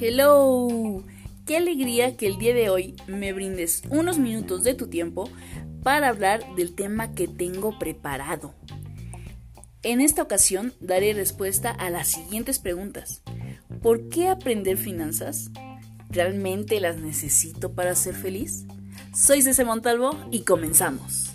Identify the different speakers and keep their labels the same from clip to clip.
Speaker 1: Hello, qué alegría que el día de hoy me brindes unos minutos de tu tiempo para hablar del tema que tengo preparado. En esta ocasión daré respuesta a las siguientes preguntas. ¿Por qué aprender finanzas? ¿Realmente las necesito para ser feliz? Soy Cece Montalvo y comenzamos.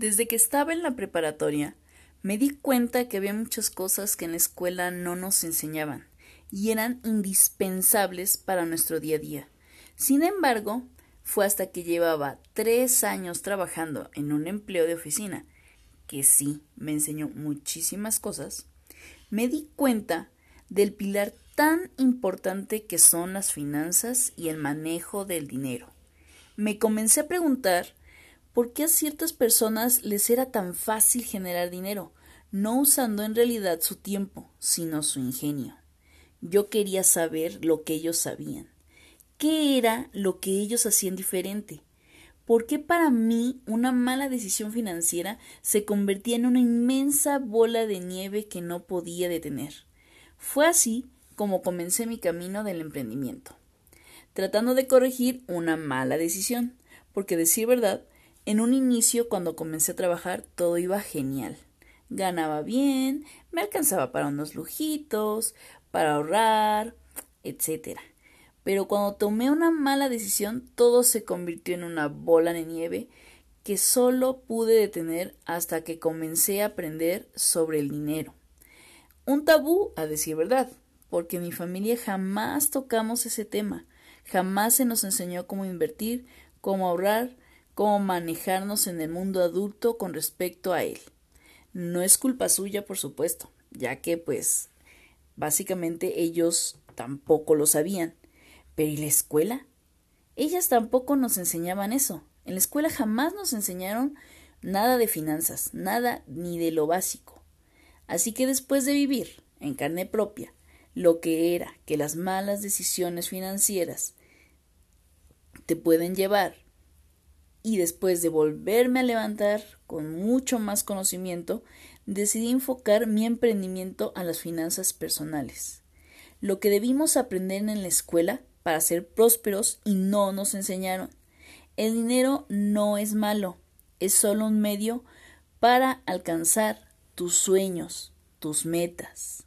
Speaker 1: Desde que estaba en la preparatoria, me di cuenta que había muchas cosas que en la escuela no nos enseñaban y eran indispensables para nuestro día a día. Sin embargo, fue hasta que llevaba tres años trabajando en un empleo de oficina, que sí me enseñó muchísimas cosas, me di cuenta del pilar tan importante que son las finanzas y el manejo del dinero. Me comencé a preguntar ¿Por qué a ciertas personas les era tan fácil generar dinero, no usando en realidad su tiempo, sino su ingenio? Yo quería saber lo que ellos sabían. ¿Qué era lo que ellos hacían diferente? ¿Por qué para mí una mala decisión financiera se convertía en una inmensa bola de nieve que no podía detener? Fue así como comencé mi camino del emprendimiento, tratando de corregir una mala decisión, porque decir verdad, en un inicio, cuando comencé a trabajar, todo iba genial. Ganaba bien, me alcanzaba para unos lujitos, para ahorrar, etc. Pero cuando tomé una mala decisión, todo se convirtió en una bola de nieve que solo pude detener hasta que comencé a aprender sobre el dinero. Un tabú, a decir verdad, porque en mi familia jamás tocamos ese tema, jamás se nos enseñó cómo invertir, cómo ahorrar, cómo manejarnos en el mundo adulto con respecto a él. No es culpa suya, por supuesto, ya que pues básicamente ellos tampoco lo sabían. Pero ¿y la escuela? Ellas tampoco nos enseñaban eso. En la escuela jamás nos enseñaron nada de finanzas, nada ni de lo básico. Así que después de vivir en carne propia lo que era que las malas decisiones financieras te pueden llevar y después de volverme a levantar con mucho más conocimiento, decidí enfocar mi emprendimiento a las finanzas personales. Lo que debimos aprender en la escuela para ser prósperos y no nos enseñaron. El dinero no es malo, es solo un medio para alcanzar tus sueños, tus metas.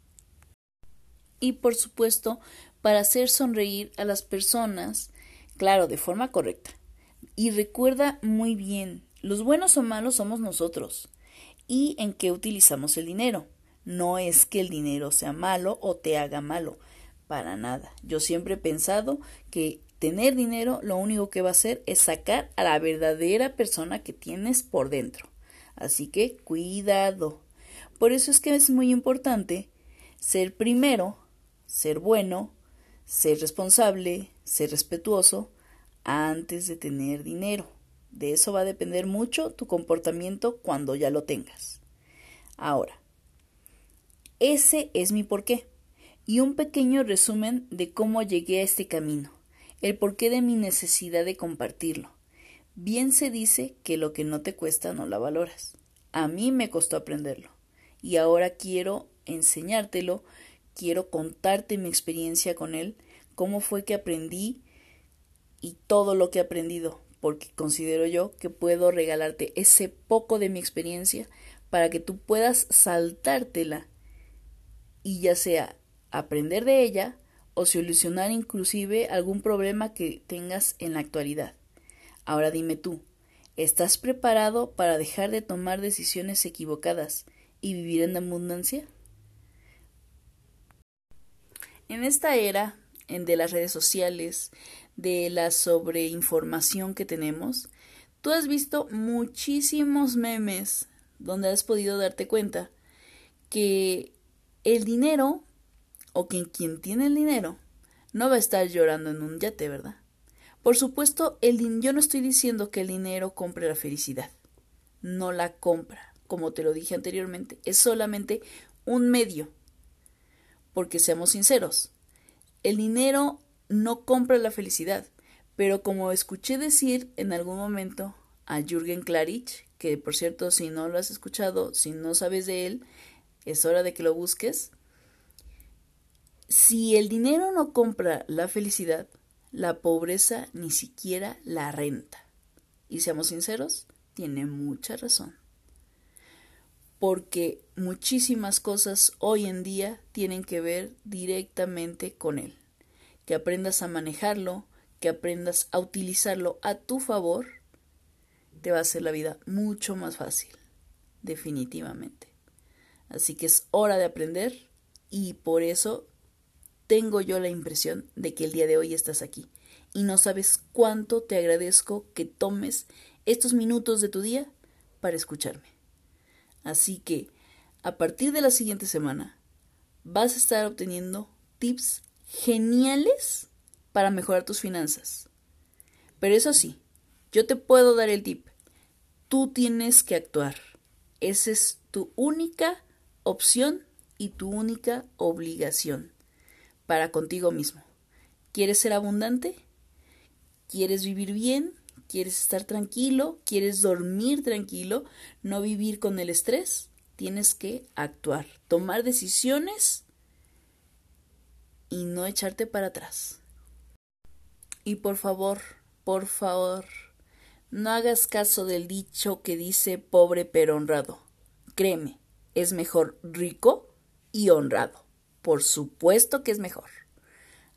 Speaker 1: Y por supuesto, para hacer sonreír a las personas, claro, de forma correcta y recuerda muy bien, los buenos o malos somos nosotros. ¿Y en qué utilizamos el dinero? No es que el dinero sea malo o te haga malo, para nada. Yo siempre he pensado que tener dinero lo único que va a hacer es sacar a la verdadera persona que tienes por dentro. Así que cuidado. Por eso es que es muy importante ser primero, ser bueno, ser responsable, ser respetuoso, antes de tener dinero. De eso va a depender mucho tu comportamiento cuando ya lo tengas. Ahora, ese es mi porqué y un pequeño resumen de cómo llegué a este camino, el porqué de mi necesidad de compartirlo. Bien se dice que lo que no te cuesta no la valoras. A mí me costó aprenderlo y ahora quiero enseñártelo, quiero contarte mi experiencia con él, cómo fue que aprendí y todo lo que he aprendido, porque considero yo que puedo regalarte ese poco de mi experiencia para que tú puedas saltártela y ya sea aprender de ella o solucionar inclusive algún problema que tengas en la actualidad. Ahora dime tú, ¿estás preparado para dejar de tomar decisiones equivocadas y vivir en abundancia? En esta era en de las redes sociales, de la sobreinformación que tenemos, tú has visto muchísimos memes donde has podido darte cuenta que el dinero o que quien tiene el dinero no va a estar llorando en un yate, ¿verdad? Por supuesto, el yo no estoy diciendo que el dinero compre la felicidad. No la compra, como te lo dije anteriormente. Es solamente un medio. porque seamos sinceros, el dinero no compra la felicidad, pero como escuché decir en algún momento a Jürgen Klarich, que por cierto si no lo has escuchado, si no sabes de él, es hora de que lo busques, si el dinero no compra la felicidad, la pobreza ni siquiera la renta. Y seamos sinceros, tiene mucha razón. Porque muchísimas cosas hoy en día tienen que ver directamente con él. Que aprendas a manejarlo, que aprendas a utilizarlo a tu favor, te va a hacer la vida mucho más fácil, definitivamente. Así que es hora de aprender y por eso tengo yo la impresión de que el día de hoy estás aquí y no sabes cuánto te agradezco que tomes estos minutos de tu día para escucharme. Así que, a partir de la siguiente semana, vas a estar obteniendo tips geniales para mejorar tus finanzas. Pero eso sí, yo te puedo dar el tip. Tú tienes que actuar. Esa es tu única opción y tu única obligación para contigo mismo. ¿Quieres ser abundante? ¿Quieres vivir bien? ¿Quieres estar tranquilo? ¿Quieres dormir tranquilo? ¿No vivir con el estrés? Tienes que actuar, tomar decisiones y no echarte para atrás. Y por favor, por favor, no hagas caso del dicho que dice pobre pero honrado. Créeme, es mejor rico y honrado. Por supuesto que es mejor.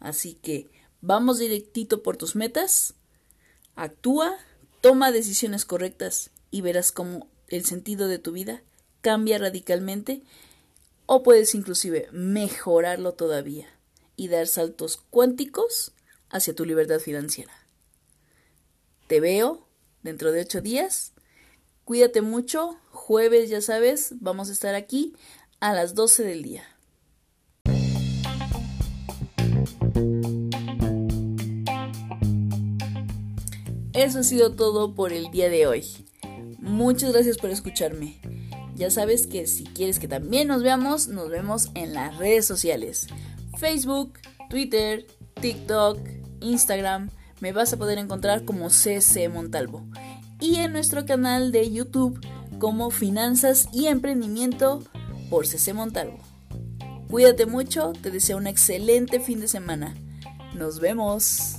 Speaker 1: Así que vamos directito por tus metas Actúa, toma decisiones correctas y verás cómo el sentido de tu vida cambia radicalmente o puedes inclusive mejorarlo todavía y dar saltos cuánticos hacia tu libertad financiera. Te veo dentro de ocho días. Cuídate mucho. Jueves, ya sabes, vamos a estar aquí a las 12 del día. Eso ha sido todo por el día de hoy. Muchas gracias por escucharme. Ya sabes que si quieres que también nos veamos, nos vemos en las redes sociales. Facebook, Twitter, TikTok, Instagram. Me vas a poder encontrar como CC Montalvo. Y en nuestro canal de YouTube como Finanzas y Emprendimiento por CC Montalvo. Cuídate mucho, te deseo un excelente fin de semana. Nos vemos.